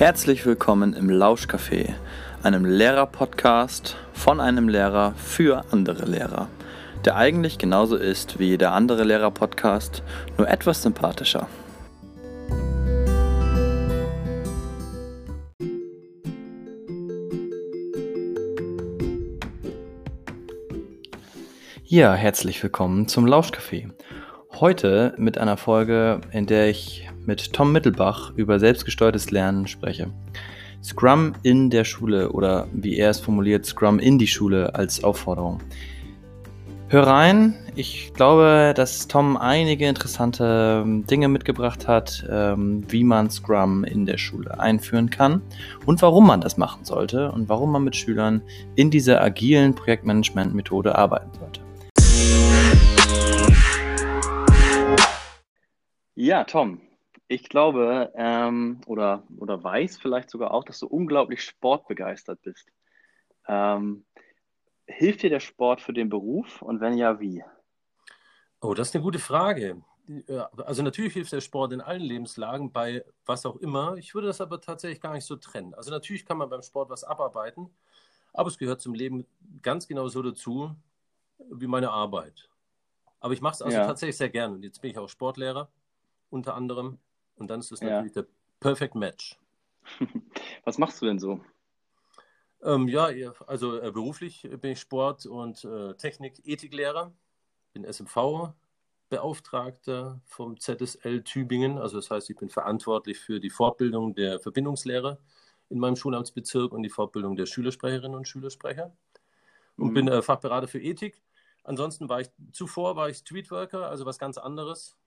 Herzlich willkommen im Lauschcafé, einem Lehrer-Podcast von einem Lehrer für andere Lehrer, der eigentlich genauso ist wie jeder andere Lehrer-Podcast, nur etwas sympathischer. Ja, herzlich willkommen zum Lauschcafé. Heute mit einer Folge, in der ich mit Tom Mittelbach über selbstgesteuertes Lernen spreche. Scrum in der Schule oder wie er es formuliert, Scrum in die Schule als Aufforderung. Hör rein, ich glaube, dass Tom einige interessante ähm, Dinge mitgebracht hat, ähm, wie man Scrum in der Schule einführen kann und warum man das machen sollte und warum man mit Schülern in dieser agilen Projektmanagement-Methode arbeiten sollte. Ja, Tom, ich glaube ähm, oder, oder weiß vielleicht sogar auch, dass du unglaublich sportbegeistert bist. Ähm, hilft dir der Sport für den Beruf und wenn ja, wie? Oh, das ist eine gute Frage. Also natürlich hilft der Sport in allen Lebenslagen, bei was auch immer. Ich würde das aber tatsächlich gar nicht so trennen. Also natürlich kann man beim Sport was abarbeiten, aber es gehört zum Leben ganz genau so dazu wie meine Arbeit. Aber ich mache es also ja. tatsächlich sehr gerne. Und jetzt bin ich auch Sportlehrer unter anderem. Und dann ist es natürlich ja. der Perfect Match. Was machst du denn so? Ähm, ja, also äh, beruflich bin ich Sport- und äh, Technik-Ethiklehrer, bin SMV-Beauftragter vom ZSL Tübingen. Also das heißt, ich bin verantwortlich für die Fortbildung der Verbindungslehrer in meinem Schulamtsbezirk und die Fortbildung der Schülersprecherinnen und Schülersprecher. Und mhm. bin äh, Fachberater für Ethik. Ansonsten war ich zuvor war ich Streetworker, also was ganz anderes.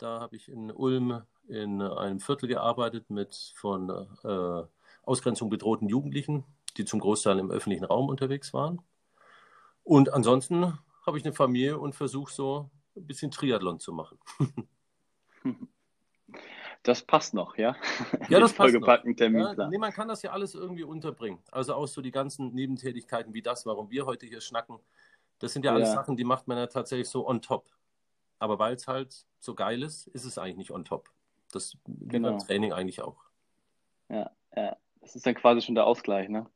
Da habe ich in Ulm in einem Viertel gearbeitet mit von äh, Ausgrenzung bedrohten Jugendlichen, die zum Großteil im öffentlichen Raum unterwegs waren. Und ansonsten habe ich eine Familie und versuche so ein bisschen Triathlon zu machen. Das passt noch, ja? Ja, das passt noch. Ja, nee, man kann das ja alles irgendwie unterbringen. Also auch so die ganzen Nebentätigkeiten wie das, warum wir heute hier schnacken. Das sind ja alles ja. Sachen, die macht man ja tatsächlich so on top. Aber weil es halt so geil ist, ist es eigentlich nicht on top. Das genau. beim Training eigentlich auch. Ja, ja, das ist dann quasi schon der Ausgleich, ne?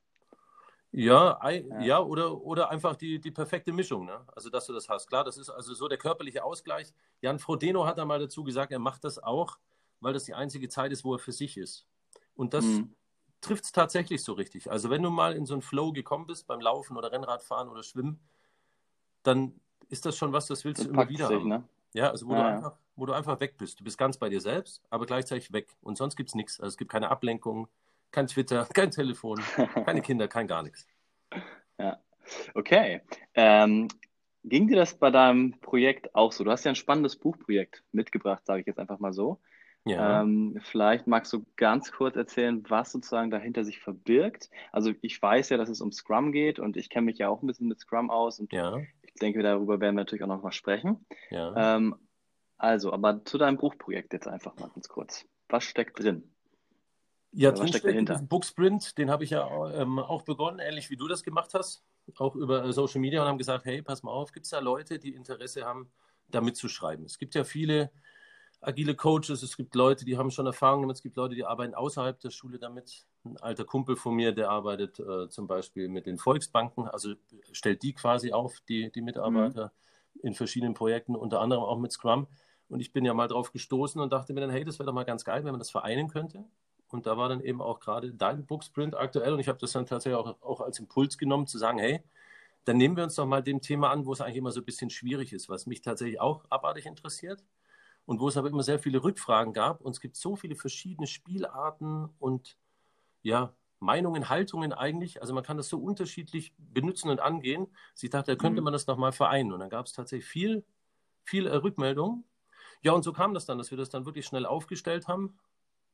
Ja, ja, ja. oder, oder einfach die, die perfekte Mischung, ne? Also, dass du das hast. Klar, das ist also so der körperliche Ausgleich. Jan Frodeno hat einmal dazu gesagt, er macht das auch, weil das die einzige Zeit ist, wo er für sich ist. Und das mhm. trifft es tatsächlich so richtig. Also, wenn du mal in so einen Flow gekommen bist beim Laufen oder Rennradfahren oder Schwimmen, dann ist das schon was, das willst das du immer wieder sich, haben. Ne? Ja, also wo, ja, du ja. Einfach, wo du einfach weg bist. Du bist ganz bei dir selbst, aber gleichzeitig weg. Und sonst gibt es nichts. Also es gibt keine Ablenkung, kein Twitter, kein Telefon, keine Kinder, kein gar nichts. Ja, okay. Ähm, ging dir das bei deinem Projekt auch so? Du hast ja ein spannendes Buchprojekt mitgebracht, sage ich jetzt einfach mal so. Ja. Ähm, vielleicht magst du ganz kurz erzählen, was sozusagen dahinter sich verbirgt. Also ich weiß ja, dass es um Scrum geht und ich kenne mich ja auch ein bisschen mit Scrum aus und ja. Ich denke, darüber werden wir natürlich auch noch mal sprechen. Ja. Ähm, also, aber zu deinem Buchprojekt jetzt einfach mal ganz kurz. Was steckt drin? Ja, drin steckt dahinter? Booksprint, den habe ich ja ähm, auch begonnen, ähnlich wie du das gemacht hast, auch über äh, Social Media und haben gesagt, hey, pass mal auf, gibt es da Leute, die Interesse haben, da mitzuschreiben? Es gibt ja viele agile Coaches, es gibt Leute, die haben schon Erfahrung damit, es gibt Leute, die arbeiten außerhalb der Schule damit. Ein alter Kumpel von mir, der arbeitet äh, zum Beispiel mit den Volksbanken, also stellt die quasi auf, die, die Mitarbeiter mhm. in verschiedenen Projekten, unter anderem auch mit Scrum. Und ich bin ja mal drauf gestoßen und dachte mir dann, hey, das wäre doch mal ganz geil, wenn man das vereinen könnte. Und da war dann eben auch gerade dein Booksprint aktuell und ich habe das dann tatsächlich auch, auch als Impuls genommen, zu sagen, hey, dann nehmen wir uns doch mal dem Thema an, wo es eigentlich immer so ein bisschen schwierig ist, was mich tatsächlich auch abartig interessiert und wo es aber immer sehr viele Rückfragen gab. Und es gibt so viele verschiedene Spielarten und ja, Meinungen, Haltungen eigentlich. Also man kann das so unterschiedlich benutzen und angehen. Sie dachte, da könnte mhm. man das nochmal vereinen. Und dann gab es tatsächlich viel, viel äh, Rückmeldung. Ja, und so kam das dann, dass wir das dann wirklich schnell aufgestellt haben.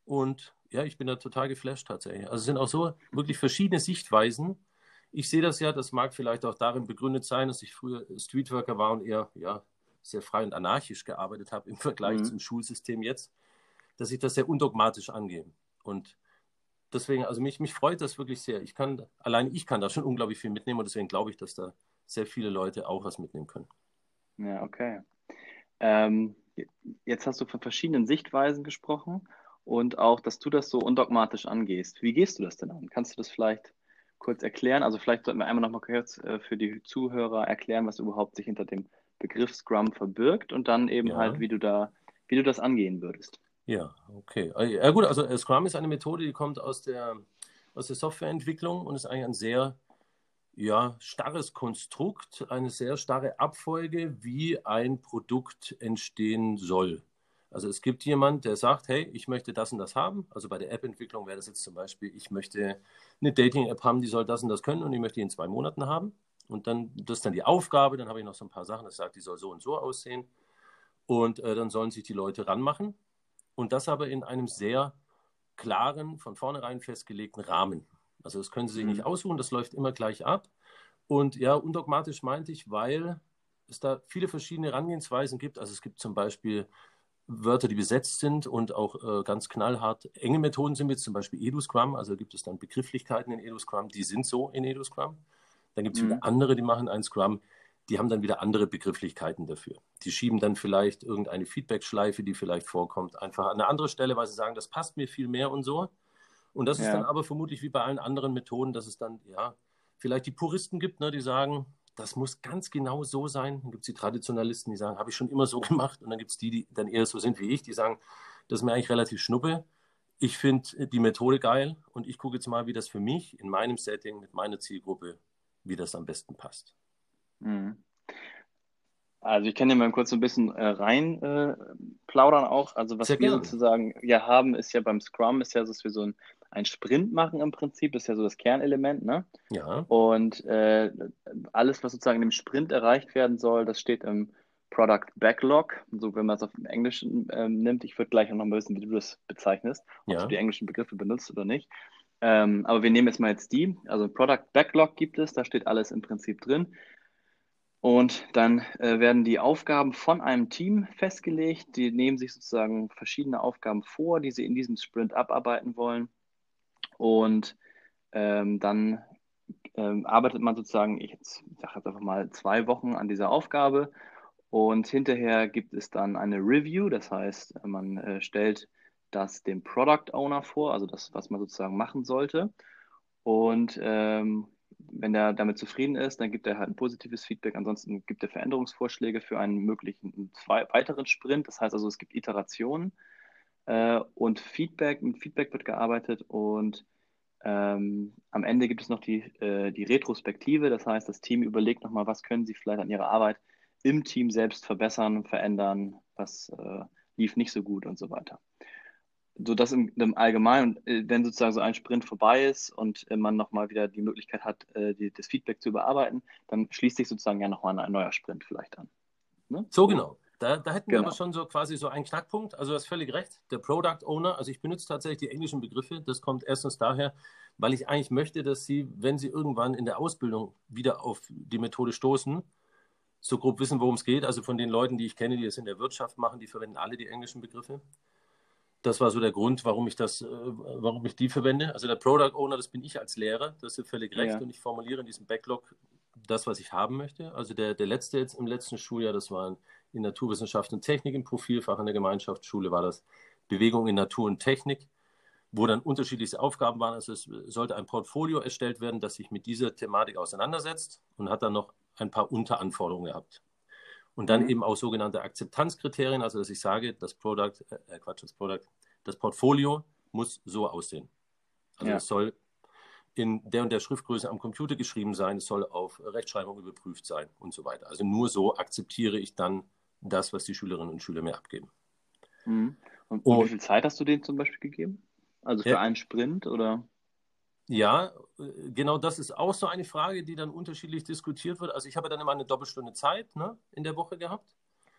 Und ja, ich bin da total geflasht tatsächlich. Also es sind auch so wirklich verschiedene Sichtweisen. Ich sehe das ja, das mag vielleicht auch darin begründet sein, dass ich früher Streetworker war und eher ja, sehr frei und anarchisch gearbeitet habe im Vergleich mhm. zum Schulsystem jetzt, dass ich das sehr undogmatisch angehe. Und deswegen, also mich, mich freut das wirklich sehr. Ich kann, allein ich kann da schon unglaublich viel mitnehmen und deswegen glaube ich, dass da sehr viele Leute auch was mitnehmen können. Ja, okay. Ähm, jetzt hast du von verschiedenen Sichtweisen gesprochen und auch, dass du das so undogmatisch angehst. Wie gehst du das denn an? Kannst du das vielleicht kurz erklären? Also vielleicht sollten wir einmal noch mal kurz äh, für die Zuhörer erklären, was überhaupt sich hinter dem Begriff Scrum verbirgt und dann eben ja. halt, wie du da, wie du das angehen würdest. Ja, okay. Äh, ja gut, also äh, Scrum ist eine Methode, die kommt aus der, aus der Softwareentwicklung und ist eigentlich ein sehr ja, starres Konstrukt, eine sehr starre Abfolge, wie ein Produkt entstehen soll. Also es gibt jemand, der sagt, hey, ich möchte das und das haben. Also bei der App-Entwicklung wäre das jetzt zum Beispiel, ich möchte eine Dating-App haben, die soll das und das können und ich möchte die in zwei Monaten haben. Und dann, das ist dann die Aufgabe, dann habe ich noch so ein paar Sachen, das sagt, die soll so und so aussehen. Und äh, dann sollen sich die Leute ranmachen. Und das aber in einem sehr klaren, von vornherein festgelegten Rahmen. Also das können Sie sich mhm. nicht aussuchen, das läuft immer gleich ab. Und ja, undogmatisch meinte ich, weil es da viele verschiedene Herangehensweisen gibt. Also es gibt zum Beispiel Wörter, die besetzt sind und auch äh, ganz knallhart enge Methoden sind, wie zum Beispiel EduScrum. Also gibt es dann Begrifflichkeiten in EduScrum, die sind so in EduScrum. Dann gibt es mhm. wieder andere, die machen ein Scrum, die haben dann wieder andere Begrifflichkeiten dafür. Die schieben dann vielleicht irgendeine Feedback-Schleife, die vielleicht vorkommt, einfach an eine andere Stelle, weil sie sagen, das passt mir viel mehr und so. Und das ja. ist dann aber vermutlich wie bei allen anderen Methoden, dass es dann, ja, vielleicht die Puristen gibt, ne, die sagen, das muss ganz genau so sein. Dann gibt es die Traditionalisten, die sagen, habe ich schon immer so gemacht. Und dann gibt es die, die dann eher so sind wie ich, die sagen, das ist mir eigentlich relativ schnuppe. Ich finde die Methode geil und ich gucke jetzt mal, wie das für mich in meinem Setting mit meiner Zielgruppe, wie das am besten passt. Mhm. Also ich kann dir mal kurz so ein bisschen äh, rein äh, plaudern auch. Also was Sehr wir gerne. sozusagen ja haben, ist ja beim Scrum, ist ja, dass wir so ein ein Sprint machen im Prinzip, ist ja so das Kernelement, ne? Ja. Und äh, alles, was sozusagen im Sprint erreicht werden soll, das steht im Product Backlog. So, wenn man es auf dem Englischen ähm, nimmt, ich würde gleich auch noch mal wissen, wie du das bezeichnest, ob ja. du die englischen Begriffe benutzt oder nicht. Ähm, aber wir nehmen jetzt mal jetzt die. Also Product Backlog gibt es, da steht alles im Prinzip drin. Und dann äh, werden die Aufgaben von einem Team festgelegt. Die nehmen sich sozusagen verschiedene Aufgaben vor, die sie in diesem Sprint abarbeiten wollen. Und ähm, dann ähm, arbeitet man sozusagen, ich sage jetzt einfach mal zwei Wochen an dieser Aufgabe und hinterher gibt es dann eine Review, das heißt, man äh, stellt das dem Product Owner vor, also das, was man sozusagen machen sollte. Und ähm, wenn er damit zufrieden ist, dann gibt er halt ein positives Feedback. Ansonsten gibt er Veränderungsvorschläge für einen möglichen zwei, weiteren Sprint. Das heißt also, es gibt Iterationen äh, und Feedback. Mit Feedback wird gearbeitet und ähm, am Ende gibt es noch die, äh, die Retrospektive, das heißt, das Team überlegt nochmal, was können sie vielleicht an ihrer Arbeit im Team selbst verbessern, verändern, was äh, lief nicht so gut und so weiter. So das im, im Allgemeinen, äh, wenn sozusagen so ein Sprint vorbei ist und äh, man nochmal wieder die Möglichkeit hat, äh, die, das Feedback zu überarbeiten, dann schließt sich sozusagen ja nochmal ein neuer Sprint vielleicht an. Ne? So genau. Da, da hätten genau. wir aber schon so quasi so einen Knackpunkt. Also du hast völlig recht. Der Product Owner, also ich benutze tatsächlich die englischen Begriffe. Das kommt erstens daher, weil ich eigentlich möchte, dass Sie, wenn Sie irgendwann in der Ausbildung wieder auf die Methode stoßen, so grob wissen, worum es geht. Also von den Leuten, die ich kenne, die das in der Wirtschaft machen, die verwenden alle die englischen Begriffe. Das war so der Grund, warum ich das, äh, warum ich die verwende. Also der Product Owner, das bin ich als Lehrer, das ist völlig recht. Ja. Und ich formuliere in diesem Backlog das, was ich haben möchte. Also der, der letzte jetzt im letzten Schuljahr, das waren in Naturwissenschaft und Technik im Profilfach in der Gemeinschaftsschule war das Bewegung in Natur und Technik, wo dann unterschiedlichste Aufgaben waren. Also es sollte ein Portfolio erstellt werden, das sich mit dieser Thematik auseinandersetzt und hat dann noch ein paar Unteranforderungen gehabt. Und dann mhm. eben auch sogenannte Akzeptanzkriterien, also dass ich sage, das Product, äh, Quatsch, das Product, das Portfolio muss so aussehen. Also ja. es soll in der und der Schriftgröße am Computer geschrieben sein, es soll auf Rechtschreibung überprüft sein und so weiter. Also nur so akzeptiere ich dann das, was die Schülerinnen und Schüler mir abgeben. Mhm. Und, und, wie viel Zeit hast du denen zum Beispiel gegeben? Also für ja, einen Sprint oder? Ja, genau das ist auch so eine Frage, die dann unterschiedlich diskutiert wird. Also ich habe dann immer eine Doppelstunde Zeit ne, in der Woche gehabt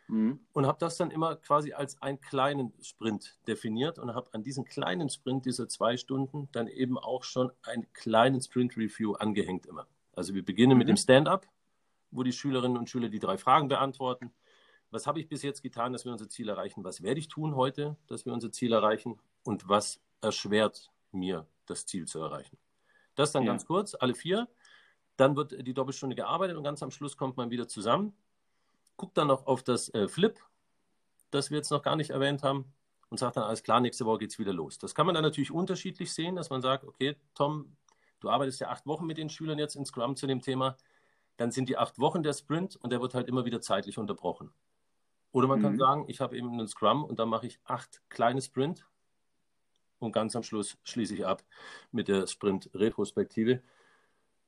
mhm. und habe das dann immer quasi als einen kleinen Sprint definiert und habe an diesen kleinen Sprint dieser zwei Stunden dann eben auch schon einen kleinen Sprint-Review angehängt immer. Also wir beginnen mhm. mit dem Stand-up, wo die Schülerinnen und Schüler die drei Fragen beantworten was habe ich bis jetzt getan, dass wir unser Ziel erreichen? Was werde ich tun heute, dass wir unser Ziel erreichen? Und was erschwert mir, das Ziel zu erreichen? Das dann ja. ganz kurz, alle vier. Dann wird die Doppelstunde gearbeitet und ganz am Schluss kommt man wieder zusammen. Guckt dann noch auf das äh, Flip, das wir jetzt noch gar nicht erwähnt haben. und sagt dann, alles klar, nächste Woche geht es wieder los. Das kann man dann natürlich unterschiedlich sehen, dass man sagt, okay, Tom, du arbeitest ja acht Wochen mit den Schülern jetzt in Scrum zu dem Thema, dann sind die acht Wochen der Sprint und der wird halt immer wieder zeitlich unterbrochen. Oder man mhm. kann sagen, ich habe eben einen Scrum und dann mache ich acht kleine Sprint und ganz am Schluss schließe ich ab mit der Sprint-Retrospektive.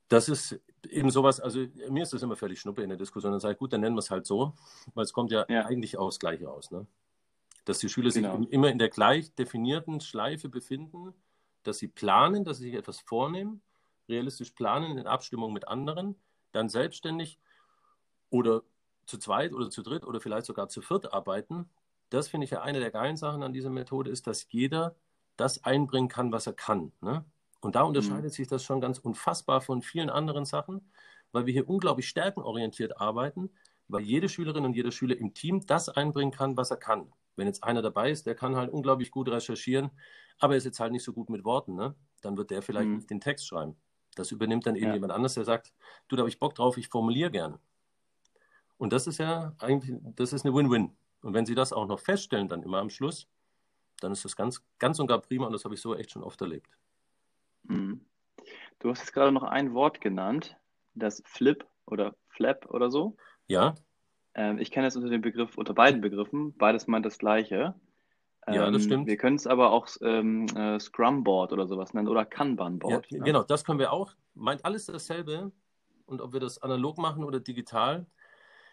Das ist eben sowas, also mir ist das immer völlig schnuppe in der Diskussion. Dann sage ich, gut, dann nennen wir es halt so, weil es kommt ja, ja. eigentlich auch das Gleiche raus. Ne? Dass die Schüler genau. sich immer in der gleich definierten Schleife befinden, dass sie planen, dass sie sich etwas vornehmen, realistisch planen in Abstimmung mit anderen, dann selbstständig oder zu zweit oder zu dritt oder vielleicht sogar zu viert arbeiten. Das finde ich ja eine der geilen Sachen an dieser Methode, ist, dass jeder das einbringen kann, was er kann. Ne? Und da unterscheidet mhm. sich das schon ganz unfassbar von vielen anderen Sachen, weil wir hier unglaublich stärkenorientiert arbeiten, weil jede Schülerin und jeder Schüler im Team das einbringen kann, was er kann. Wenn jetzt einer dabei ist, der kann halt unglaublich gut recherchieren, aber er ist jetzt halt nicht so gut mit Worten, ne? dann wird der vielleicht mhm. nicht den Text schreiben. Das übernimmt dann eben ja. jemand anderes, der sagt, du, da habe ich Bock drauf, ich formuliere gerne. Und das ist ja eigentlich, das ist eine Win-Win. Und wenn Sie das auch noch feststellen, dann immer am Schluss, dann ist das ganz, ganz und gar prima und das habe ich so echt schon oft erlebt. Mhm. Du hast jetzt gerade noch ein Wort genannt, das Flip oder Flap oder so. Ja. Ähm, ich kenne es unter dem Begriff, unter beiden Begriffen, beides meint das Gleiche. Ähm, ja, das ähm, stimmt. Wir können es aber auch ähm, äh, Scrum-Board oder sowas nennen oder Kanban-Board. Ja, ne? Genau, das können wir auch. Meint alles dasselbe. Und ob wir das analog machen oder digital.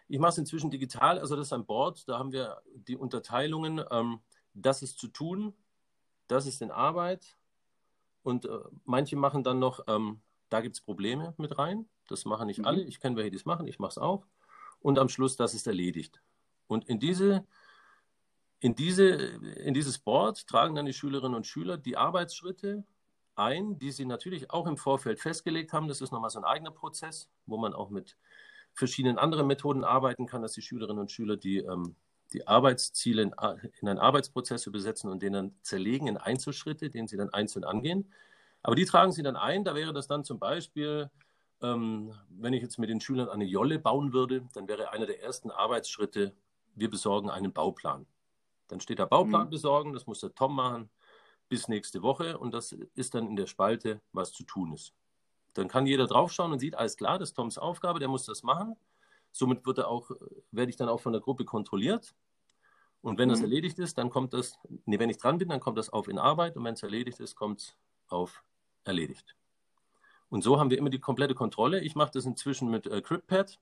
Ich mache es inzwischen digital, also das ist ein Board, da haben wir die Unterteilungen. Ähm, das ist zu tun, das ist in Arbeit. Und äh, manche machen dann noch, ähm, da gibt es Probleme mit rein. Das machen nicht mhm. alle. Ich kenne welche, die es machen, ich mache es auch. Und am Schluss, das ist erledigt. Und in diese, in diese, in dieses Board tragen dann die Schülerinnen und Schüler die Arbeitsschritte ein, die sie natürlich auch im Vorfeld festgelegt haben. Das ist nochmal so ein eigener Prozess, wo man auch mit verschiedenen anderen Methoden arbeiten kann, dass die Schülerinnen und Schüler die ähm, die Arbeitsziele in, in einen Arbeitsprozess übersetzen und den dann zerlegen in Einzelschritte, den sie dann einzeln angehen. Aber die tragen sie dann ein. Da wäre das dann zum Beispiel, ähm, wenn ich jetzt mit den Schülern eine Jolle bauen würde, dann wäre einer der ersten Arbeitsschritte, wir besorgen einen Bauplan. Dann steht da Bauplan mhm. besorgen, das muss der Tom machen bis nächste Woche und das ist dann in der Spalte, was zu tun ist. Dann kann jeder draufschauen und sieht, alles klar, das ist Toms Aufgabe, der muss das machen. Somit wird er auch, werde ich dann auch von der Gruppe kontrolliert. Und wenn mhm. das erledigt ist, dann kommt das, nee, wenn ich dran bin, dann kommt das auf in Arbeit und wenn es erledigt ist, kommt es auf erledigt. Und so haben wir immer die komplette Kontrolle. Ich mache das inzwischen mit äh, CryptPad.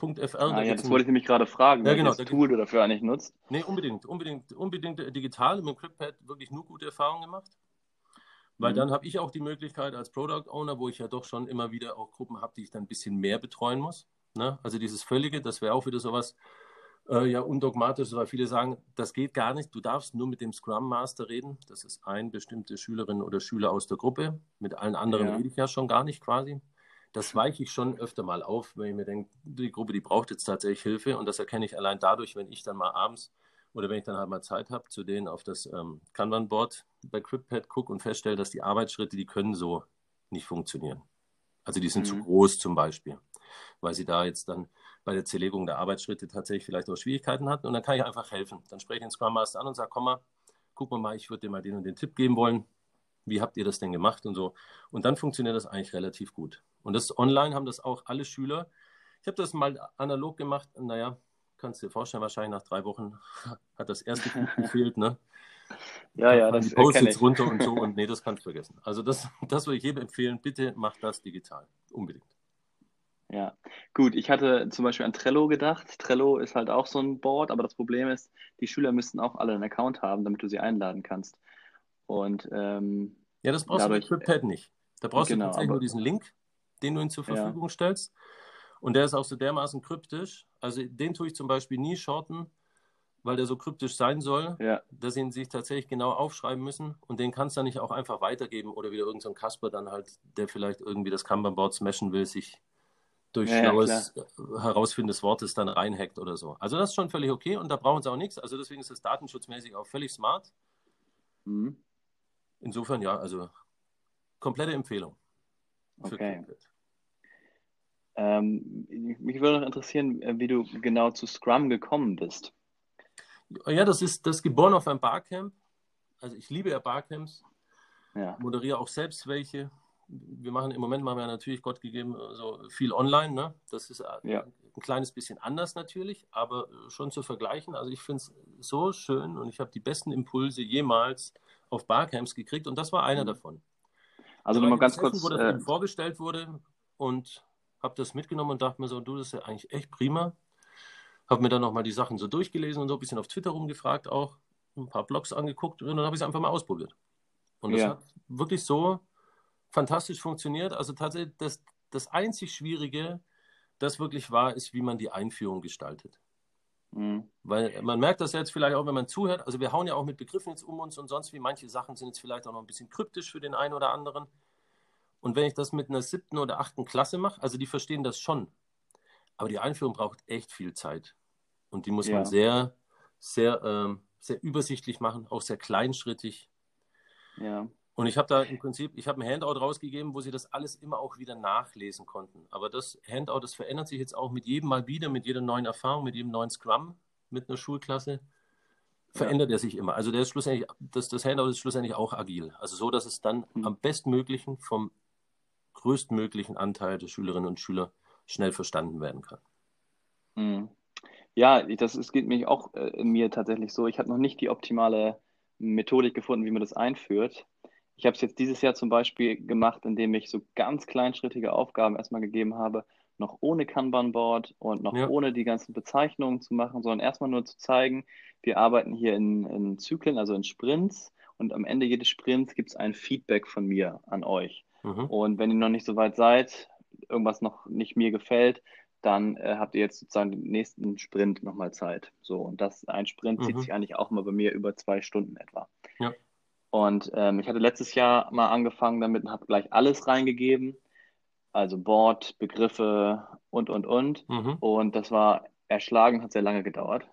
.fr. Ah, ja, das wollte ich nämlich gerade fragen, ja, genau, das Tool du dafür eigentlich nutzt. Nee, unbedingt, unbedingt, unbedingt digital mit CryptPad wirklich nur gute Erfahrungen gemacht. Weil mhm. dann habe ich auch die Möglichkeit als Product Owner, wo ich ja doch schon immer wieder auch Gruppen habe, die ich dann ein bisschen mehr betreuen muss. Ne? Also dieses Völlige, das wäre auch wieder sowas äh, ja undogmatisch, weil viele sagen, das geht gar nicht. Du darfst nur mit dem Scrum Master reden. Das ist ein bestimmte Schülerin oder Schüler aus der Gruppe. Mit allen anderen ja. rede ich ja schon gar nicht quasi. Das weiche ich schon öfter mal auf, wenn ich mir denke, die Gruppe, die braucht jetzt tatsächlich Hilfe. Und das erkenne ich allein dadurch, wenn ich dann mal abends oder wenn ich dann halt mal Zeit habe, zu denen auf das ähm, Kanban-Board bei CryptPad gucke und feststelle, dass die Arbeitsschritte, die können so nicht funktionieren. Also die sind mhm. zu groß zum Beispiel weil sie da jetzt dann bei der Zerlegung der Arbeitsschritte tatsächlich vielleicht auch Schwierigkeiten hatten. Und dann kann ich einfach helfen. Dann spreche ich den Scrum Master an und sage, komm mal, guck mal, ich würde dir mal den und den Tipp geben wollen. Wie habt ihr das denn gemacht und so? Und dann funktioniert das eigentlich relativ gut. Und das online haben das auch alle Schüler. Ich habe das mal analog gemacht. Naja, kannst du dir vorstellen, wahrscheinlich nach drei Wochen hat das erste Buch gefehlt, ne? Ja, ja, das Post-its runter und so und nee, das kannst du vergessen. Also das, das würde ich jedem empfehlen, bitte macht das digital, unbedingt. Ja, gut. Ich hatte zum Beispiel an Trello gedacht. Trello ist halt auch so ein Board, aber das Problem ist, die Schüler müssten auch alle einen Account haben, damit du sie einladen kannst. Und ähm, ja, das brauchst dadurch, du mit Pad nicht. Da brauchst genau, du tatsächlich nur diesen Link, den du ihnen zur Verfügung ja. stellst. Und der ist auch so dermaßen kryptisch. Also den tue ich zum Beispiel nie shorten, weil der so kryptisch sein soll, ja. dass sie ihn sich tatsächlich genau aufschreiben müssen. Und den kannst du dann nicht auch einfach weitergeben oder wieder irgendein so Kasper dann halt, der vielleicht irgendwie das Kanban-Board smashen will, sich durch ja, schlaues ja, äh, Herausfinden des Wortes dann reinhackt oder so. Also das ist schon völlig okay und da brauchen sie auch nichts. Also deswegen ist das datenschutzmäßig auch völlig smart. Mhm. Insofern ja, also komplette Empfehlung. Okay. Ähm, mich würde noch interessieren, äh, wie du genau zu Scrum gekommen bist. Ja, das ist das geboren auf einem Barcamp. Also ich liebe ja Barcamps. Ja. Moderiere auch selbst welche. Wir machen im Moment machen wir natürlich Gott gegeben so viel online. Ne? Das ist ja. ein kleines bisschen anders natürlich, aber schon zu vergleichen. Also ich finde es so schön und ich habe die besten Impulse jemals auf Barcamps gekriegt und das war einer mhm. davon. Also nochmal ganz kurz, wo das äh, vorgestellt wurde und habe das mitgenommen und dachte mir so, du, das ist ja eigentlich echt prima. Habe mir dann nochmal die Sachen so durchgelesen und so ein bisschen auf Twitter rumgefragt auch, ein paar Blogs angeguckt und dann habe ich es einfach mal ausprobiert. Und das ja. hat wirklich so fantastisch funktioniert. Also tatsächlich, das, das einzig Schwierige, das wirklich war, ist, wie man die Einführung gestaltet. Mhm. Weil man merkt das jetzt vielleicht auch, wenn man zuhört. Also wir hauen ja auch mit Begriffen jetzt um uns und sonst wie. Manche Sachen sind jetzt vielleicht auch noch ein bisschen kryptisch für den einen oder anderen. Und wenn ich das mit einer siebten oder achten Klasse mache, also die verstehen das schon. Aber die Einführung braucht echt viel Zeit. Und die muss ja. man sehr, sehr, ähm, sehr übersichtlich machen, auch sehr kleinschrittig. Ja. Und ich habe da im Prinzip, ich habe ein Handout rausgegeben, wo sie das alles immer auch wieder nachlesen konnten. Aber das Handout, das verändert sich jetzt auch mit jedem Mal wieder, mit jeder neuen Erfahrung, mit jedem neuen Scrum, mit einer Schulklasse, verändert ja. er sich immer. Also der ist schlussendlich, das, das Handout ist schlussendlich auch agil. Also so, dass es dann mhm. am bestmöglichen vom größtmöglichen Anteil der Schülerinnen und Schüler schnell verstanden werden kann. Mhm. Ja, das ist, geht mir auch äh, mir tatsächlich so. Ich habe noch nicht die optimale Methodik gefunden, wie man das einführt. Ich habe es jetzt dieses Jahr zum Beispiel gemacht, indem ich so ganz kleinschrittige Aufgaben erstmal gegeben habe, noch ohne Kanban-Board und noch ja. ohne die ganzen Bezeichnungen zu machen, sondern erstmal nur zu zeigen, wir arbeiten hier in, in Zyklen, also in Sprints und am Ende jedes Sprints gibt es ein Feedback von mir an euch. Mhm. Und wenn ihr noch nicht so weit seid, irgendwas noch nicht mir gefällt, dann äh, habt ihr jetzt sozusagen den nächsten Sprint nochmal Zeit. So, und das ein Sprint mhm. zieht sich eigentlich auch mal bei mir über zwei Stunden etwa. Ja. Und ähm, ich hatte letztes Jahr mal angefangen damit und habe gleich alles reingegeben. Also Board, Begriffe und, und, und. Mhm. Und das war erschlagen, hat sehr lange gedauert.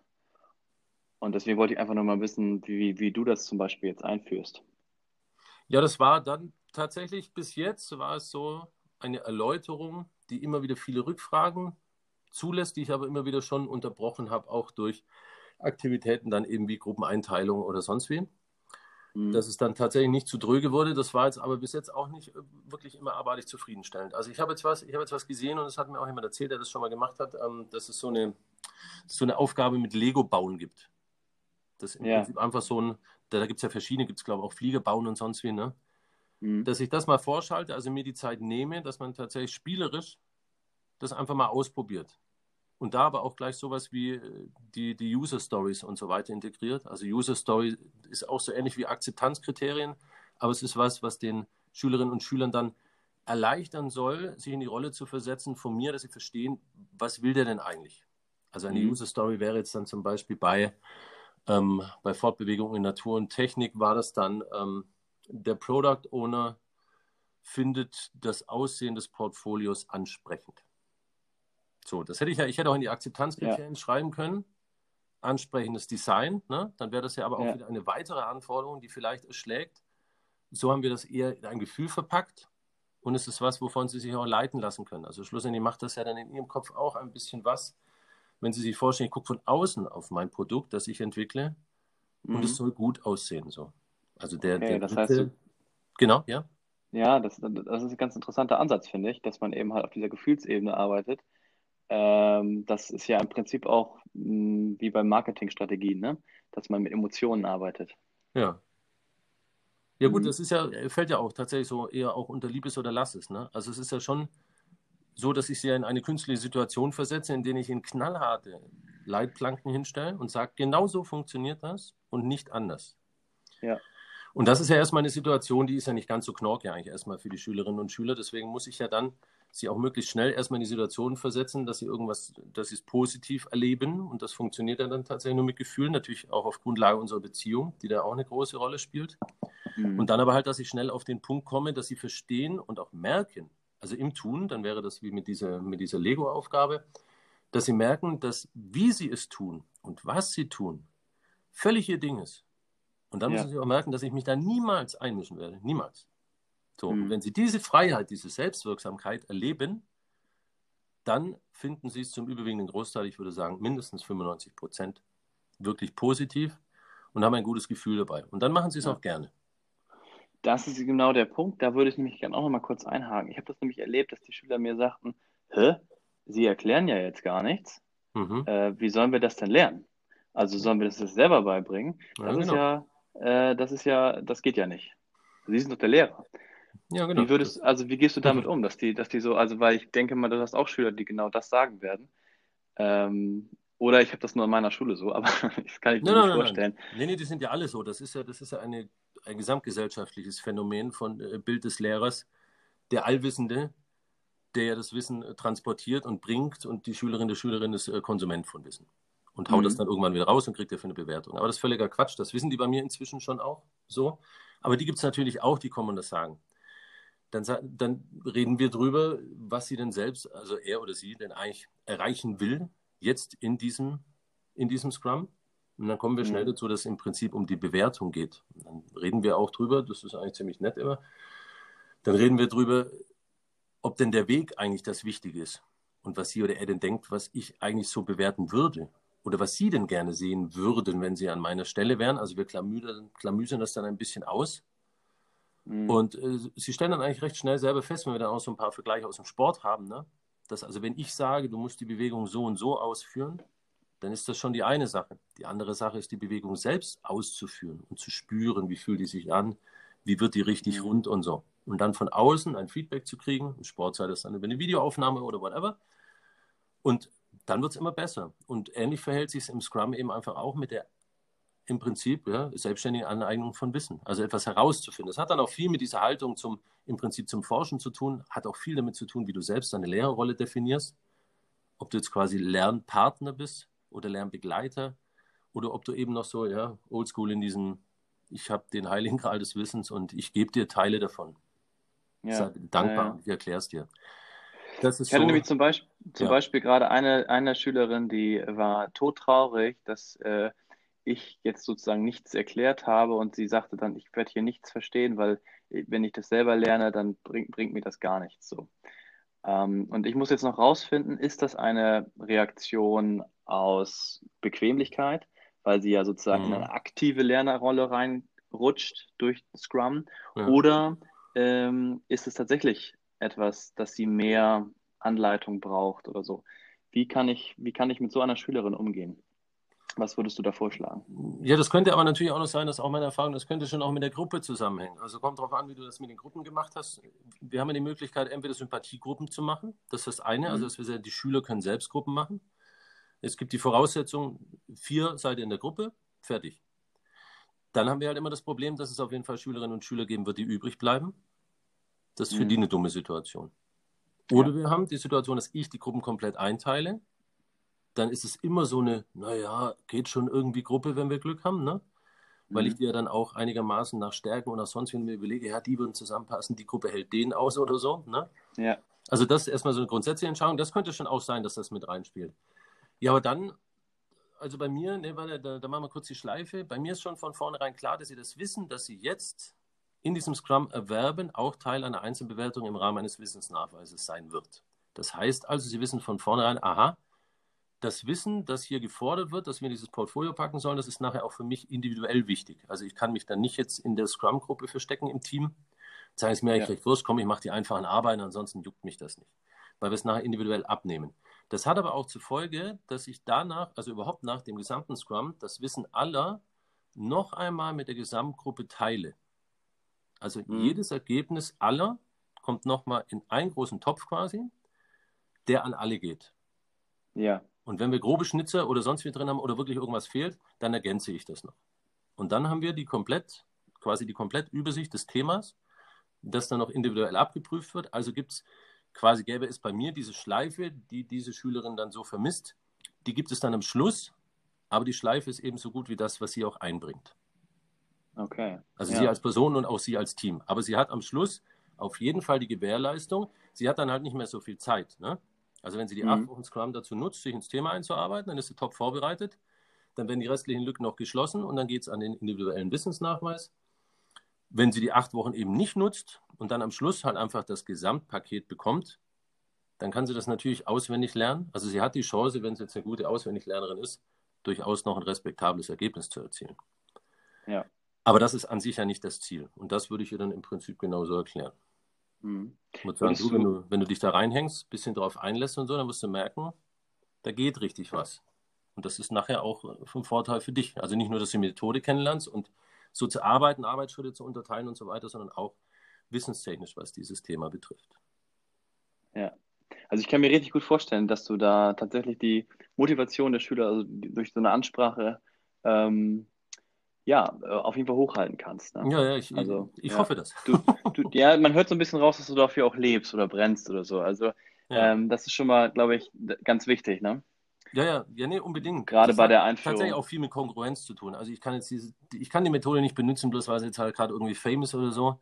Und deswegen wollte ich einfach nur mal wissen, wie, wie du das zum Beispiel jetzt einführst. Ja, das war dann tatsächlich bis jetzt war es so eine Erläuterung, die immer wieder viele Rückfragen zulässt, die ich aber immer wieder schon unterbrochen habe, auch durch Aktivitäten dann eben wie Gruppeneinteilung oder sonst wie. Mhm. Dass es dann tatsächlich nicht zu dröge wurde, das war jetzt aber bis jetzt auch nicht äh, wirklich immer abartig zufriedenstellend. Also ich habe jetzt was, ich habe jetzt was gesehen und das hat mir auch jemand erzählt, der das schon mal gemacht hat, ähm, dass es so eine, so eine Aufgabe mit Lego bauen gibt. Das ist im ja. Prinzip einfach so ein, da, da gibt es ja verschiedene, gibt es glaube ich auch Flieger bauen und sonst wie, ne? Mhm. Dass ich das mal vorschalte, also mir die Zeit nehme, dass man tatsächlich spielerisch das einfach mal ausprobiert. Und da aber auch gleich sowas wie äh, die, die User Stories und so weiter integriert. Also User Story ist auch so ähnlich wie Akzeptanzkriterien, aber es ist was, was den Schülerinnen und Schülern dann erleichtern soll, sich in die Rolle zu versetzen von mir, dass sie verstehen, was will der denn eigentlich? Also eine mhm. User Story wäre jetzt dann zum Beispiel bei, ähm, bei Fortbewegung in Natur und Technik war das dann, ähm, der Product Owner findet das Aussehen des Portfolios ansprechend. So, das hätte ich ja, ich hätte auch in die Akzeptanzkriterien ja. schreiben können. Ansprechendes Design, ne? dann wäre das ja aber auch ja. wieder eine weitere Anforderung, die vielleicht erschlägt. So haben wir das eher in ein Gefühl verpackt und es ist was, wovon Sie sich auch leiten lassen können. Also schlussendlich macht das ja dann in Ihrem Kopf auch ein bisschen was, wenn Sie sich vorstellen, ich gucke von außen auf mein Produkt, das ich entwickle mhm. und es soll gut aussehen. So. Also der, okay, der das heißt, du, genau, ja. Ja, das, das ist ein ganz interessanter Ansatz, finde ich, dass man eben halt auf dieser Gefühlsebene arbeitet. Ähm, das ist ja im Prinzip auch mh, hm, wie bei Marketingstrategien, ne? dass man mit Emotionen arbeitet. Ja. Ja gut, mhm. das ist ja, fällt ja auch tatsächlich so eher auch unter Liebes oder Lasses. Ne? Also es ist ja schon so, dass ich sie in eine künstliche Situation versetze, in der ich in knallharte Leitplanken hinstelle und sage, genau so funktioniert das und nicht anders. Ja. Und das ist ja erstmal eine Situation, die ist ja nicht ganz so knorke eigentlich erstmal für die Schülerinnen und Schüler. Deswegen muss ich ja dann sie auch möglichst schnell erstmal in die Situation versetzen, dass sie irgendwas, dass sie es positiv erleben. Und das funktioniert ja dann tatsächlich nur mit Gefühlen, natürlich auch auf Grundlage unserer Beziehung, die da auch eine große Rolle spielt. Mhm. Und dann aber halt, dass ich schnell auf den Punkt komme, dass sie verstehen und auch merken, also im Tun, dann wäre das wie mit dieser, mit dieser Lego-Aufgabe, dass sie merken, dass wie sie es tun und was sie tun, völlig ihr Ding ist. Und dann ja. müssen Sie auch merken, dass ich mich da niemals einmischen werde. Niemals. So, mhm. und wenn Sie diese Freiheit, diese Selbstwirksamkeit erleben, dann finden Sie es zum überwiegenden Großteil, ich würde sagen, mindestens 95 Prozent wirklich positiv und haben ein gutes Gefühl dabei. Und dann machen sie es ja. auch gerne. Das ist genau der Punkt. Da würde ich nämlich gerne auch noch mal kurz einhaken. Ich habe das nämlich erlebt, dass die Schüler mir sagten, hä, Sie erklären ja jetzt gar nichts. Mhm. Äh, wie sollen wir das denn lernen? Also sollen wir das selber beibringen? Das ja, genau. ist ja, äh, das ist ja, das geht ja nicht. Sie sind doch der Lehrer. Ja, genau. Wie würdest, also wie gehst du damit um, dass die, dass die so, also weil ich denke mal, du hast auch Schüler, die genau das sagen werden. Ähm, oder ich habe das nur in meiner Schule so, aber das kann ich mir nein, nicht nein, vorstellen. Nein, nein. Nee, nee, die sind ja alle so. Das ist ja, das ist ja eine, ein gesamtgesellschaftliches Phänomen von äh, Bild des Lehrers. Der Allwissende, der ja das Wissen äh, transportiert und bringt und die Schülerin, der Schülerin ist äh, Konsument von Wissen. Und haut mhm. das dann irgendwann wieder raus und kriegt dafür eine Bewertung. Aber das ist völliger Quatsch. Das wissen die bei mir inzwischen schon auch so. Aber die gibt es natürlich auch, die kommen und das sagen dann, dann reden wir drüber, was sie denn selbst, also er oder sie, denn eigentlich erreichen will, jetzt in diesem, in diesem Scrum. Und dann kommen wir schnell mhm. dazu, dass es im Prinzip um die Bewertung geht. Dann reden wir auch drüber, das ist eigentlich ziemlich nett immer. Dann reden wir drüber, ob denn der Weg eigentlich das Wichtige ist und was sie oder er denn denkt, was ich eigentlich so bewerten würde oder was sie denn gerne sehen würden, wenn sie an meiner Stelle wären. Also wir klamüsern das dann ein bisschen aus Mhm. Und äh, sie stellen dann eigentlich recht schnell selber fest, wenn wir dann auch so ein paar Vergleiche aus dem Sport haben, ne? dass also wenn ich sage, du musst die Bewegung so und so ausführen, dann ist das schon die eine Sache. Die andere Sache ist, die Bewegung selbst auszuführen und zu spüren, wie fühlt die sich an, wie wird die richtig mhm. rund und so. Und dann von außen ein Feedback zu kriegen, im Sport sei das dann über eine Videoaufnahme oder whatever. Und dann wird es immer besser. Und ähnlich verhält sich es im Scrum eben einfach auch mit der im Prinzip ja, selbstständige Aneignung von Wissen, also etwas herauszufinden. Das hat dann auch viel mit dieser Haltung zum, im Prinzip zum Forschen zu tun, hat auch viel damit zu tun, wie du selbst deine Lehrerrolle definierst, ob du jetzt quasi Lernpartner bist oder Lernbegleiter oder ob du eben noch so, ja, oldschool in diesem, ich habe den Heiligen Gral des Wissens und ich gebe dir Teile davon. Ja. Sei dankbar ja, ja. ich erkläre es dir. Das ist ich hatte so, nämlich zum Beispiel, zum ja. Beispiel gerade eine, eine Schülerin, die war todtraurig, dass äh, ich jetzt sozusagen nichts erklärt habe und sie sagte dann, ich werde hier nichts verstehen, weil äh, wenn ich das selber lerne, dann bringt, bringt mir das gar nichts so. Ähm, und ich muss jetzt noch rausfinden, ist das eine Reaktion aus Bequemlichkeit, weil sie ja sozusagen mhm. in eine aktive Lernerrolle reinrutscht durch Scrum, ja. oder ähm, ist es tatsächlich etwas, dass sie mehr Anleitung braucht oder so? Wie kann ich, wie kann ich mit so einer Schülerin umgehen? Was würdest du da vorschlagen? Ja, das könnte aber natürlich auch noch sein, dass auch meine Erfahrung, das könnte schon auch mit der Gruppe zusammenhängen. Also kommt darauf an, wie du das mit den Gruppen gemacht hast. Wir haben ja die Möglichkeit, entweder Sympathiegruppen zu machen. Das ist das eine, also mhm. dass wir sagen, die Schüler können selbst Gruppen machen. Es gibt die Voraussetzung, vier seid ihr in der Gruppe, fertig. Dann haben wir halt immer das Problem, dass es auf jeden Fall Schülerinnen und Schüler geben wird, die übrig bleiben. Das ist für mhm. die eine dumme Situation. Oder ja. wir haben die Situation, dass ich die Gruppen komplett einteile dann ist es immer so eine, naja, geht schon irgendwie Gruppe, wenn wir Glück haben, ne? Weil mhm. ich dir dann auch einigermaßen nach Stärken oder sonst, wenn mir überlege, ja, die würden zusammenpassen, die Gruppe hält den aus oder so, ne? Ja. Also das ist erstmal so eine grundsätzliche Entscheidung. Das könnte schon auch sein, dass das mit reinspielt. Ja, aber dann, also bei mir, ne, warte, da, da machen wir kurz die Schleife. Bei mir ist schon von vornherein klar, dass sie das wissen, dass sie jetzt in diesem Scrum erwerben auch Teil einer Einzelbewertung im Rahmen eines Wissensnachweises sein wird. Das heißt also, sie wissen von vornherein, aha, das Wissen, das hier gefordert wird, dass wir dieses Portfolio packen sollen, das ist nachher auch für mich individuell wichtig. Also ich kann mich dann nicht jetzt in der Scrum-Gruppe verstecken im Team. Sagen es mir eigentlich ja. recht wurscht, komm, ich mache die einfachen Arbeiten, ansonsten juckt mich das nicht. Weil wir es nachher individuell abnehmen. Das hat aber auch zur Folge, dass ich danach, also überhaupt nach dem gesamten Scrum, das Wissen aller noch einmal mit der Gesamtgruppe teile. Also mhm. jedes Ergebnis aller kommt nochmal in einen großen Topf quasi, der an alle geht. Ja. Und wenn wir grobe Schnitzer oder sonst wie drin haben oder wirklich irgendwas fehlt, dann ergänze ich das noch. Und dann haben wir die komplett, quasi die Komplettübersicht des Themas, das dann noch individuell abgeprüft wird. Also gibt es quasi gäbe es bei mir diese Schleife, die diese Schülerin dann so vermisst, die gibt es dann am Schluss, aber die Schleife ist eben so gut wie das, was sie auch einbringt. Okay. Also ja. sie als Person und auch sie als Team. Aber sie hat am Schluss auf jeden Fall die Gewährleistung. Sie hat dann halt nicht mehr so viel Zeit. Ne? Also wenn sie die mhm. acht Wochen Scrum dazu nutzt, sich ins Thema einzuarbeiten, dann ist sie top vorbereitet. Dann werden die restlichen Lücken noch geschlossen und dann geht es an den individuellen Wissensnachweis. Wenn sie die acht Wochen eben nicht nutzt und dann am Schluss halt einfach das Gesamtpaket bekommt, dann kann sie das natürlich auswendig lernen. Also sie hat die Chance, wenn sie jetzt eine gute Auswendiglernerin ist, durchaus noch ein respektables Ergebnis zu erzielen. Ja. Aber das ist an sich ja nicht das Ziel. Und das würde ich ihr dann im Prinzip genauso erklären. Mhm. Ich würde sagen, du, wenn, du, wenn du dich da reinhängst, ein bisschen drauf einlässt und so, dann wirst du merken, da geht richtig was. Und das ist nachher auch vom Vorteil für dich. Also nicht nur, dass du die Methode kennenlernst und so zu arbeiten, Arbeitsschritte zu unterteilen und so weiter, sondern auch wissenstechnisch, was dieses Thema betrifft. Ja. Also ich kann mir richtig gut vorstellen, dass du da tatsächlich die Motivation der Schüler also durch so eine Ansprache ähm, ja, äh, auf jeden Fall hochhalten kannst. Ne? Ja, ja, ich, also, ich ja, hoffe das. Du, du, ja, man hört so ein bisschen raus, dass du dafür auch lebst oder brennst oder so. Also ja. ähm, das ist schon mal, glaube ich, ganz wichtig, ne? Ja, ja, ja, nee, unbedingt. Gerade das bei der Einführung. Tatsächlich auch viel mit Kongruenz zu tun. Also ich kann jetzt diese, ich kann die Methode nicht benutzen, bloß weil sie jetzt halt gerade irgendwie famous oder so.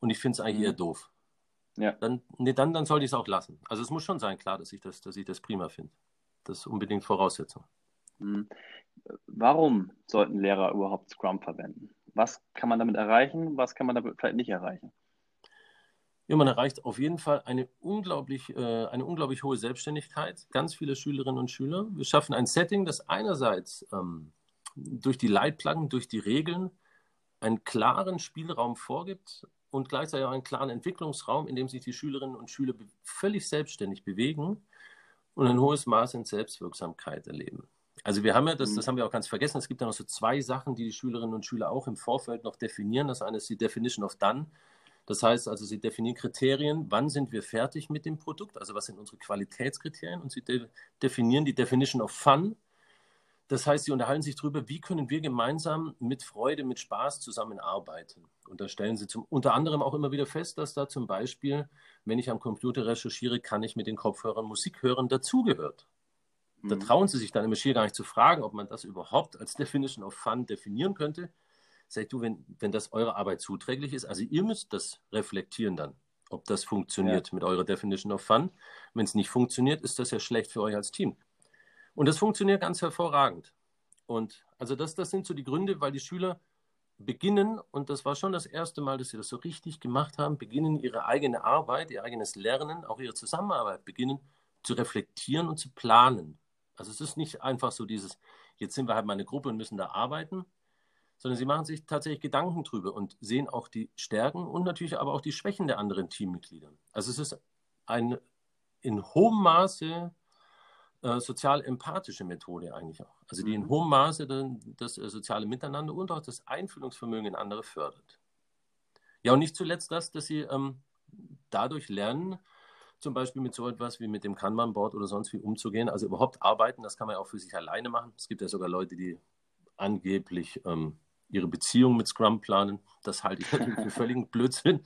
Und ich finde es eigentlich mhm. eher doof. Ja. Dann, nee, dann, dann sollte ich es auch lassen. Also es muss schon sein, klar, dass ich das, dass ich das prima finde. Das ist unbedingt Voraussetzung. Mhm. Warum sollten Lehrer überhaupt Scrum verwenden? Was kann man damit erreichen? Was kann man damit vielleicht nicht erreichen? Ja, man erreicht auf jeden Fall eine unglaublich, äh, eine unglaublich hohe Selbstständigkeit. Ganz viele Schülerinnen und Schüler. Wir schaffen ein Setting, das einerseits ähm, durch die Leitplanken, durch die Regeln einen klaren Spielraum vorgibt und gleichzeitig auch einen klaren Entwicklungsraum, in dem sich die Schülerinnen und Schüler völlig selbstständig bewegen und ein hohes Maß in Selbstwirksamkeit erleben. Also wir haben ja, das, das mhm. haben wir auch ganz vergessen, es gibt ja noch so zwei Sachen, die die Schülerinnen und Schüler auch im Vorfeld noch definieren. Das eine ist die Definition of Done. Das heißt also, sie definieren Kriterien, wann sind wir fertig mit dem Produkt, also was sind unsere Qualitätskriterien und sie de definieren die Definition of Fun. Das heißt, sie unterhalten sich darüber, wie können wir gemeinsam mit Freude, mit Spaß zusammenarbeiten. Und da stellen sie zum, unter anderem auch immer wieder fest, dass da zum Beispiel, wenn ich am Computer recherchiere, kann ich mit den Kopfhörern Musik hören, dazugehört. Da mhm. trauen sie sich dann im Schier gar nicht zu fragen, ob man das überhaupt als Definition of Fun definieren könnte. Sag du, wenn, wenn das eurer Arbeit zuträglich ist, also ihr müsst das reflektieren dann, ob das funktioniert ja. mit eurer Definition of Fun. Wenn es nicht funktioniert, ist das ja schlecht für euch als Team. Und das funktioniert ganz hervorragend. Und also das, das sind so die Gründe, weil die Schüler beginnen, und das war schon das erste Mal, dass sie das so richtig gemacht haben, beginnen ihre eigene Arbeit, ihr eigenes Lernen, auch ihre Zusammenarbeit beginnen zu reflektieren und zu planen. Also es ist nicht einfach so dieses, jetzt sind wir halt mal eine Gruppe und müssen da arbeiten, sondern sie machen sich tatsächlich Gedanken drüber und sehen auch die Stärken und natürlich aber auch die Schwächen der anderen Teammitglieder. Also es ist eine in hohem Maße äh, sozial-empathische Methode eigentlich auch. Also die in mhm. hohem Maße dann das äh, soziale Miteinander und auch das Einfühlungsvermögen in andere fördert. Ja, und nicht zuletzt das, dass sie ähm, dadurch lernen, zum Beispiel mit so etwas wie mit dem Kanban-Board oder sonst wie umzugehen. Also überhaupt arbeiten, das kann man ja auch für sich alleine machen. Es gibt ja sogar Leute, die angeblich ähm, ihre Beziehung mit Scrum planen. Das halte ich natürlich für völligen Blödsinn.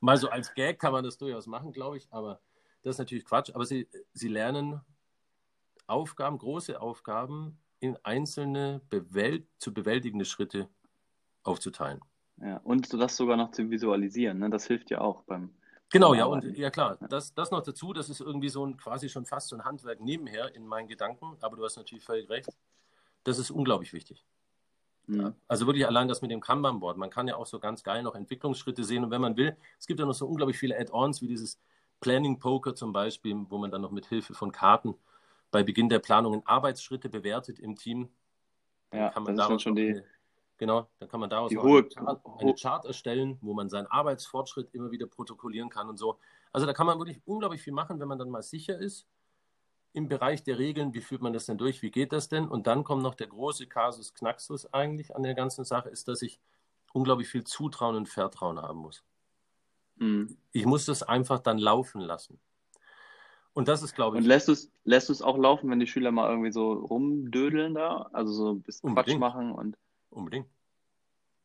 Mal so als Gag kann man das durchaus machen, glaube ich, aber das ist natürlich Quatsch. Aber sie, sie lernen Aufgaben, große Aufgaben in einzelne bewält zu bewältigende Schritte aufzuteilen. Ja, und das sogar noch zu visualisieren, ne? das hilft ja auch beim. Genau, ja, und ja klar, das, das noch dazu, das ist irgendwie so ein quasi schon fast so ein Handwerk nebenher in meinen Gedanken, aber du hast natürlich völlig recht. Das ist unglaublich wichtig. Ja. Also wirklich allein das mit dem Kanban-Board. Man kann ja auch so ganz geil noch Entwicklungsschritte sehen. Und wenn man will, es gibt ja noch so unglaublich viele Add-ons, wie dieses Planning Poker zum Beispiel, wo man dann noch mit Hilfe von Karten bei Beginn der Planungen Arbeitsschritte bewertet im Team. Dann ja, kann man das ist schon die, genau, dann kann man daraus eine, Chart, eine Chart erstellen, wo man seinen Arbeitsfortschritt immer wieder protokollieren kann und so. Also da kann man wirklich unglaublich viel machen, wenn man dann mal sicher ist, im Bereich der Regeln, wie führt man das denn durch, wie geht das denn? Und dann kommt noch der große Kasus Knaxus eigentlich an der ganzen Sache, ist, dass ich unglaublich viel Zutrauen und Vertrauen haben muss. Mhm. Ich muss das einfach dann laufen lassen. Und das ist, glaube ich. Und lässt du es lässt auch laufen, wenn die Schüler mal irgendwie so rumdödeln da? Also so ein bisschen Unbedingt. Quatsch machen und. Unbedingt.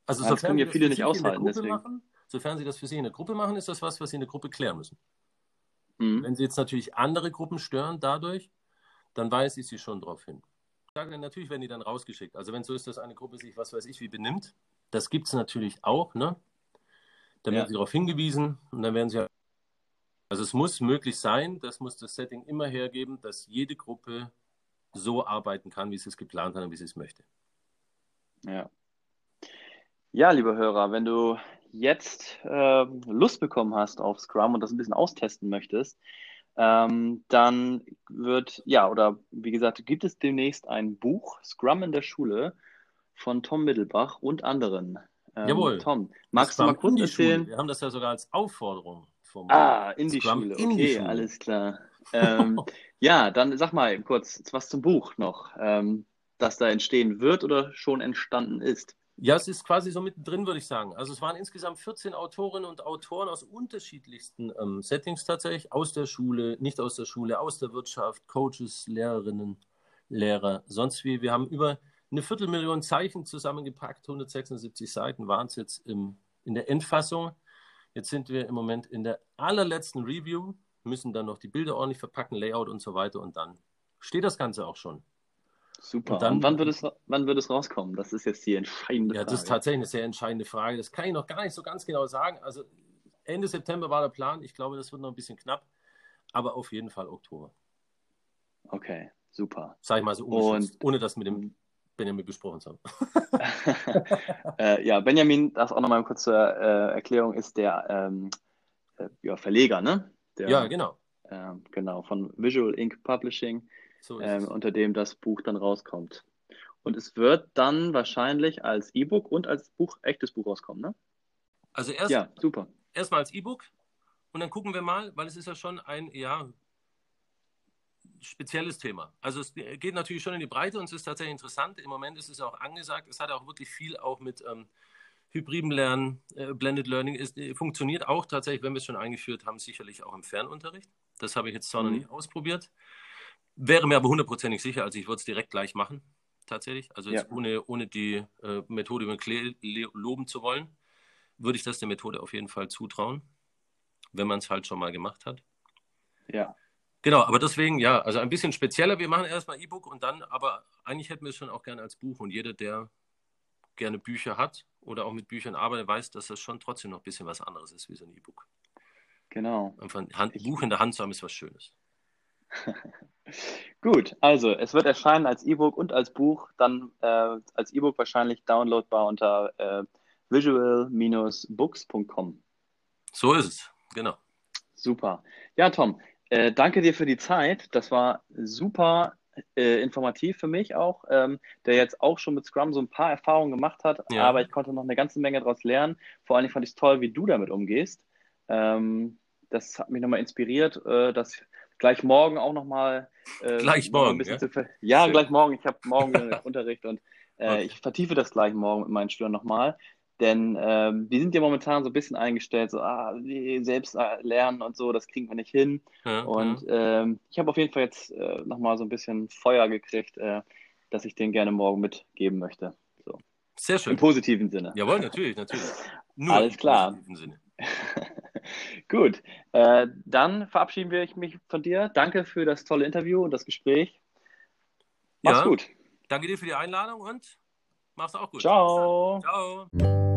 Also, das können ja viele nicht aushalten. Machen, sofern sie das für sich in der Gruppe machen, ist das was, was sie in der Gruppe klären müssen. Mhm. Wenn sie jetzt natürlich andere Gruppen stören dadurch, dann weise ich sie schon darauf hin. Ich sage natürlich werden die dann rausgeschickt. Also wenn es so ist, dass eine Gruppe sich, was weiß ich, wie benimmt, das gibt es natürlich auch, ne? Dann ja. werden sie darauf hingewiesen und dann werden sie also es muss möglich sein, das muss das Setting immer hergeben, dass jede Gruppe so arbeiten kann, wie sie es geplant hat und wie sie es möchte. Ja. Ja, liebe Hörer, wenn du jetzt äh, Lust bekommen hast auf Scrum und das ein bisschen austesten möchtest, Ähm, dann wird, ja, oder wie gesagt, gibt es demnächst ein Buch, Scrum in der Schule, von Tom Mittelbach und anderen. Ähm, Jawohl. Tom, magst du mal kurz erzählen? Wir haben das ja sogar als Aufforderung formuliert. Ah, in die Scrum Schule. Okay, die Schule. alles klar. Ähm, ja, dann sag mal kurz was zum Buch noch, ähm, das da entstehen wird oder schon entstanden ist. Ja, es ist quasi so mittendrin, würde ich sagen. Also es waren insgesamt 14 Autorinnen und Autoren aus unterschiedlichsten ähm, Settings tatsächlich, aus der Schule, nicht aus der Schule, aus der Wirtschaft, Coaches, Lehrerinnen, Lehrer, sonst wie. Wir haben über eine Viertelmillion Zeichen zusammengepackt, 176 Seiten waren es jetzt im, in der Endfassung. Jetzt sind wir im Moment in der allerletzten Review, müssen dann noch die Bilder ordentlich verpacken, Layout und so weiter und dann steht das Ganze auch schon. Super. Und, dann, und wann, wird es, wann wird es rauskommen? Das ist jetzt die entscheidende Frage. Ja, das ist tatsächlich eine sehr entscheidende Frage. Das kann ich noch gar nicht so ganz genau sagen. Also Ende September war der Plan. Ich glaube, das wird noch ein bisschen knapp. Aber auf jeden Fall Oktober. Okay, super. Sag ich mal so, und, ohne das mit dem Benjamin besprochen zu haben. äh, ja, Benjamin, das auch nochmal eine kurze äh, Erklärung, ist der ähm, äh, ja, Verleger, ne? Der, ja, genau. Ähm, genau, von Visual Ink Publishing so ähm, unter dem das Buch dann rauskommt. Und es wird dann wahrscheinlich als E-Book und als Buch, echtes Buch rauskommen, ne? Also erst, ja, super. erstmal als E-Book und dann gucken wir mal, weil es ist ja schon ein ja, spezielles Thema. Also es geht natürlich schon in die Breite und es ist tatsächlich interessant. Im Moment ist es auch angesagt. Es hat auch wirklich viel auch mit ähm, hybriden Lernen, äh, Blended Learning ist, äh, funktioniert auch tatsächlich, wenn wir es schon eingeführt haben, sicherlich auch im Fernunterricht. Das habe ich jetzt zwar mhm. noch nicht ausprobiert. Wäre mir aber hundertprozentig sicher, also ich würde es direkt gleich machen, tatsächlich. Also ja. ohne, ohne die äh, Methode mit Klee loben zu wollen, würde ich das der Methode auf jeden Fall zutrauen, wenn man es halt schon mal gemacht hat. Ja. Genau, aber deswegen, ja, also ein bisschen spezieller. Wir machen erstmal E-Book und dann, aber eigentlich hätten wir es schon auch gerne als Buch und jeder, der gerne Bücher hat oder auch mit Büchern arbeitet, weiß, dass das schon trotzdem noch ein bisschen was anderes ist wie so ein E-Book. Genau. Einfach ein Buch in der Hand zu haben, ist was Schönes. Gut, also es wird erscheinen als E-Book und als Buch, dann äh, als E-Book wahrscheinlich downloadbar unter äh, visual-books.com. So ist es, genau. Super. Ja, Tom, äh, danke dir für die Zeit. Das war super äh, informativ für mich auch, ähm, der jetzt auch schon mit Scrum so ein paar Erfahrungen gemacht hat, ja. aber ich konnte noch eine ganze Menge daraus lernen. Vor allem fand ich es toll, wie du damit umgehst. Ähm, das hat mich nochmal inspiriert, äh, dass gleich morgen auch nochmal. Äh, gleich morgen. Ja, ja gleich morgen. Ich habe morgen Unterricht und äh, okay. ich vertiefe das gleich morgen mit meinen Schülern nochmal. Denn äh, die sind ja momentan so ein bisschen eingestellt, so, ah, selbst äh, lernen und so, das kriegen wir nicht hin. Ja, und ja. Ähm, ich habe auf jeden Fall jetzt äh, nochmal so ein bisschen Feuer gekriegt, äh, dass ich den gerne morgen mitgeben möchte. So. Sehr schön. Im positiven Sinne. Jawohl, natürlich, natürlich. Nur Alles klar. Im positiven Sinne. Gut, äh, dann verabschieden wir mich von dir. Danke für das tolle Interview und das Gespräch. Mach's ja, gut. Danke dir für die Einladung und mach's auch gut. Ciao. Ciao.